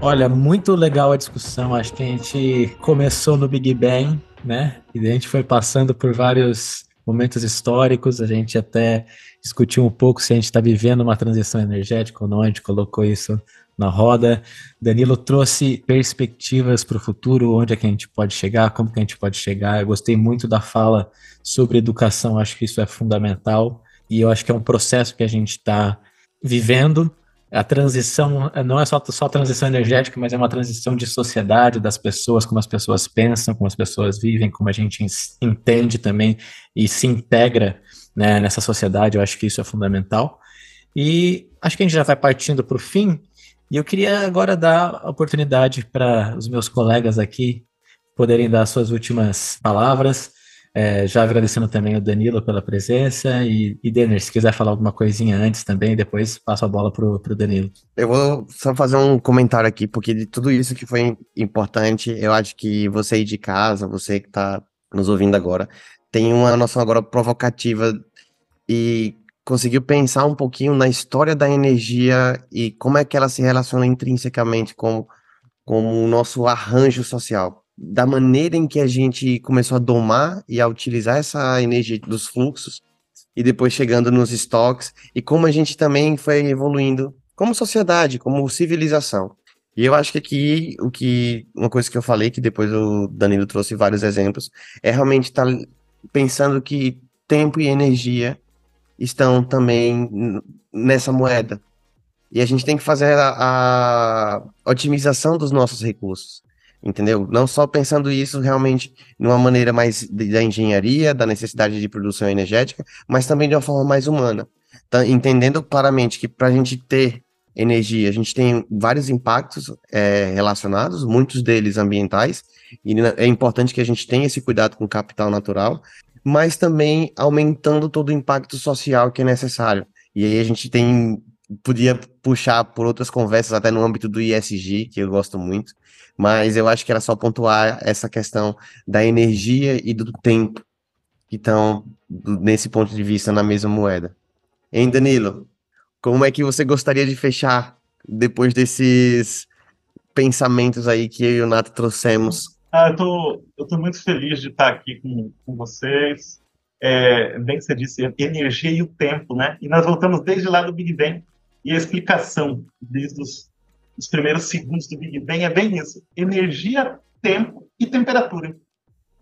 Olha, muito legal a discussão. Acho que a gente começou no Big Bang, né? E a gente foi passando por vários momentos históricos. A gente até discutiu um pouco se a gente está vivendo uma transição energética ou não. A gente colocou isso na roda. Danilo trouxe perspectivas para o futuro, onde é que a gente pode chegar, como que a gente pode chegar. Eu gostei muito da fala sobre educação. Acho que isso é fundamental e eu acho que é um processo que a gente está vivendo a transição não é só, só transição energética, mas é uma transição de sociedade, das pessoas, como as pessoas pensam, como as pessoas vivem, como a gente entende também e se integra né, nessa sociedade. Eu acho que isso é fundamental. E acho que a gente já vai partindo para o fim. E eu queria agora dar a oportunidade para os meus colegas aqui poderem dar suas últimas palavras. É, já agradecendo também o Danilo pela presença e, e Denner, se quiser falar alguma coisinha antes também, depois passo a bola para o Danilo. Eu vou só fazer um comentário aqui, porque de tudo isso que foi importante, eu acho que você aí de casa, você que está nos ouvindo agora, tem uma noção agora provocativa e conseguiu pensar um pouquinho na história da energia e como é que ela se relaciona intrinsecamente com, com o nosso arranjo social da maneira em que a gente começou a domar e a utilizar essa energia dos fluxos e depois chegando nos estoques e como a gente também foi evoluindo como sociedade, como civilização. E eu acho que aqui o que uma coisa que eu falei que depois o Danilo trouxe vários exemplos é realmente estar tá pensando que tempo e energia estão também nessa moeda. E a gente tem que fazer a, a otimização dos nossos recursos entendeu? Não só pensando isso realmente numa maneira mais da engenharia, da necessidade de produção energética, mas também de uma forma mais humana. Tá, entendendo claramente que para a gente ter energia, a gente tem vários impactos é, relacionados, muitos deles ambientais, e é importante que a gente tenha esse cuidado com o capital natural, mas também aumentando todo o impacto social que é necessário. E aí a gente tem podia puxar por outras conversas, até no âmbito do ISG, que eu gosto muito, mas eu acho que era só pontuar essa questão da energia e do tempo que estão, nesse ponto de vista, na mesma moeda. Hein, Danilo? Como é que você gostaria de fechar depois desses pensamentos aí que eu e o Nato trouxemos? Ah, eu tô, eu tô muito feliz de estar aqui com, com vocês. É, bem que você disse, energia e o tempo, né? E nós voltamos desde lá do Big Bang e a explicação desde os os primeiros segundos do Big Bang é bem isso: energia, tempo e temperatura.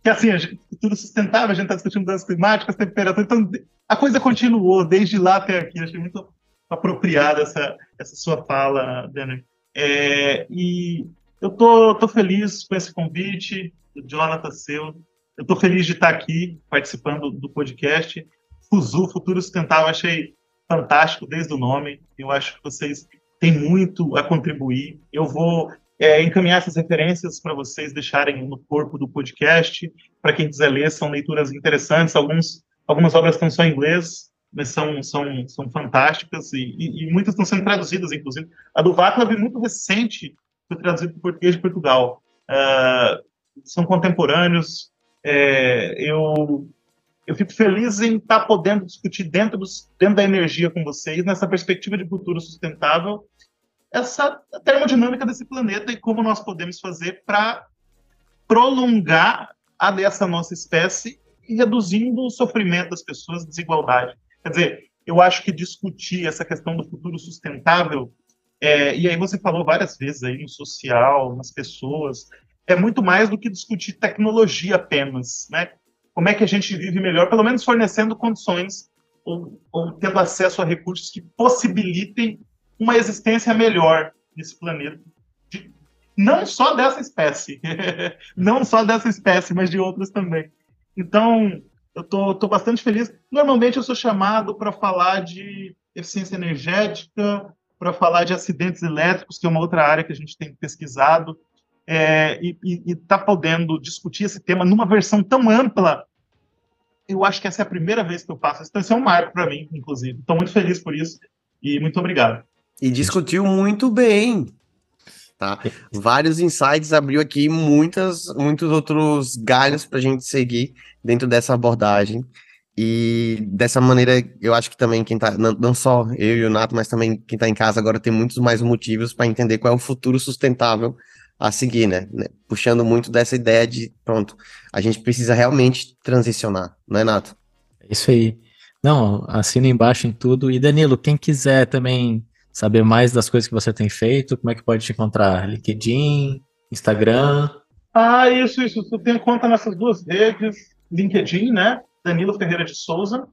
Que assim, a gente, tudo sustentável, a gente está discutindo mudanças climáticas, temperatura, então a coisa continuou desde lá até aqui. Achei muito apropriada essa, essa sua fala, Denner. É, e eu tô, tô feliz com esse convite, Jonathan seu. Eu tô feliz de estar aqui participando do podcast. Fuzu, Futuro Sustentável, achei fantástico desde o nome. Eu acho que vocês tem muito a contribuir. Eu vou é, encaminhar essas referências para vocês deixarem no corpo do podcast. Para quem quiser ler, são leituras interessantes. Alguns, algumas obras estão só em inglês, mas são, são, são fantásticas e, e, e muitas estão sendo traduzidas, inclusive. A do Václav é muito recente, foi traduzida para português de Portugal. Uh, são contemporâneos. É, eu Eu fico feliz em estar podendo discutir dentro, dos, dentro da energia com vocês, nessa perspectiva de futuro sustentável, essa termodinâmica desse planeta e como nós podemos fazer para prolongar a dessa nossa espécie e reduzindo o sofrimento das pessoas, desigualdade. Quer dizer, eu acho que discutir essa questão do futuro sustentável, é, e aí você falou várias vezes aí no social, nas pessoas, é muito mais do que discutir tecnologia apenas, né? Como é que a gente vive melhor, pelo menos fornecendo condições ou, ou tendo acesso a recursos que possibilitem uma existência melhor nesse planeta. De, não só dessa espécie, não só dessa espécie, mas de outras também. Então, eu tô, tô bastante feliz. Normalmente eu sou chamado para falar de eficiência energética, para falar de acidentes elétricos, que é uma outra área que a gente tem pesquisado, é, e está podendo discutir esse tema numa versão tão ampla. Eu acho que essa é a primeira vez que eu faço. Então, é um marco para mim, inclusive. Estou muito feliz por isso e muito obrigado. E discutiu muito bem. Tá? Vários insights abriu aqui muitas, muitos outros galhos para a gente seguir dentro dessa abordagem. E dessa maneira, eu acho que também quem tá, não só eu e o Nato, mas também quem está em casa agora tem muitos mais motivos para entender qual é o futuro sustentável a seguir, né? né? Puxando muito dessa ideia de, pronto, a gente precisa realmente transicionar, não é, Nato? É isso aí. Não, assina embaixo em tudo. E Danilo, quem quiser também saber mais das coisas que você tem feito, como é que pode te encontrar? LinkedIn, Instagram? Ah, isso, isso. Eu tenho conta nessas duas redes, LinkedIn, né? Danilo Ferreira de Souza.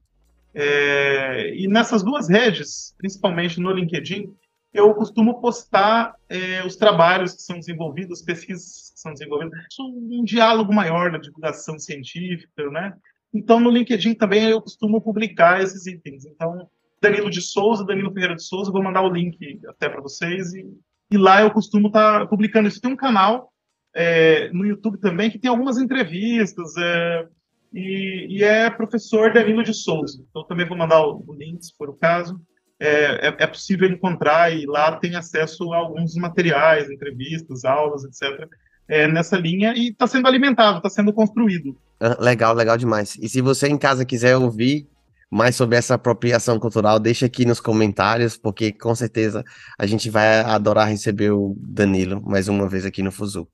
É, e nessas duas redes, principalmente no LinkedIn, eu costumo postar é, os trabalhos que são desenvolvidos, pesquisas que são desenvolvidas, um diálogo maior na divulgação científica, né? Então, no LinkedIn também eu costumo publicar esses itens. Então, Danilo de Souza, Danilo Ferreira de Souza, vou mandar o link até para vocês. E, e, lá eu costumo estar tá publicando isso. Tem um canal é, no YouTube também que tem algumas entrevistas. É, e, e, é professor Danilo de Souza. Então também vou mandar o, o link, se for o caso. É, é, é, possível encontrar e lá tem acesso a alguns materiais, entrevistas, aulas, etc. É, nessa linha e está sendo alimentado, está sendo construído. Ah, legal, legal demais. E se você em casa quiser ouvir mais sobre essa apropriação cultural, deixa aqui nos comentários, porque com certeza a gente vai adorar receber o Danilo mais uma vez aqui no Fuzu.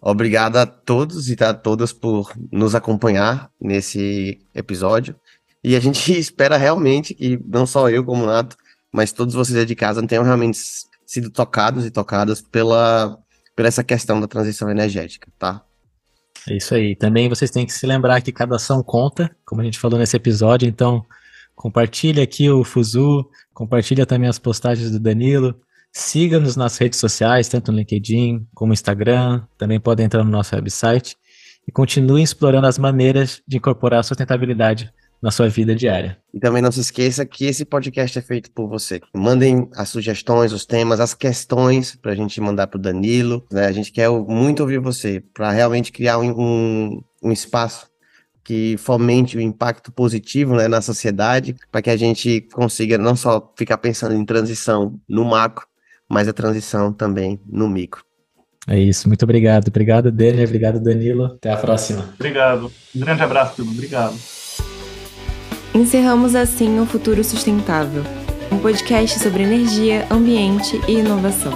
Obrigado a todos e a todas por nos acompanhar nesse episódio. E a gente espera realmente que não só eu como Nato, mas todos vocês aí de casa tenham realmente sido tocados e tocadas pela, pela essa questão da transição energética, tá? É isso aí. Também vocês têm que se lembrar que cada ação conta, como a gente falou nesse episódio, então compartilha aqui o Fuzu, compartilha também as postagens do Danilo, siga-nos nas redes sociais, tanto no LinkedIn como no Instagram, também podem entrar no nosso website e continuem explorando as maneiras de incorporar a sustentabilidade na sua vida diária. E também não se esqueça que esse podcast é feito por você. Mandem as sugestões, os temas, as questões para a gente mandar para o Danilo. Né? A gente quer muito ouvir você para realmente criar um, um, um espaço que fomente o impacto positivo né, na sociedade, para que a gente consiga não só ficar pensando em transição no macro, mas a transição também no micro. É isso, muito obrigado. Obrigado, Daniel. Obrigado, Danilo. Até a próxima. Obrigado. Um grande abraço, Bruno. Obrigado. Encerramos assim o Futuro Sustentável, um podcast sobre energia, ambiente e inovação.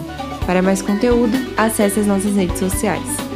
Para mais conteúdo, acesse as nossas redes sociais.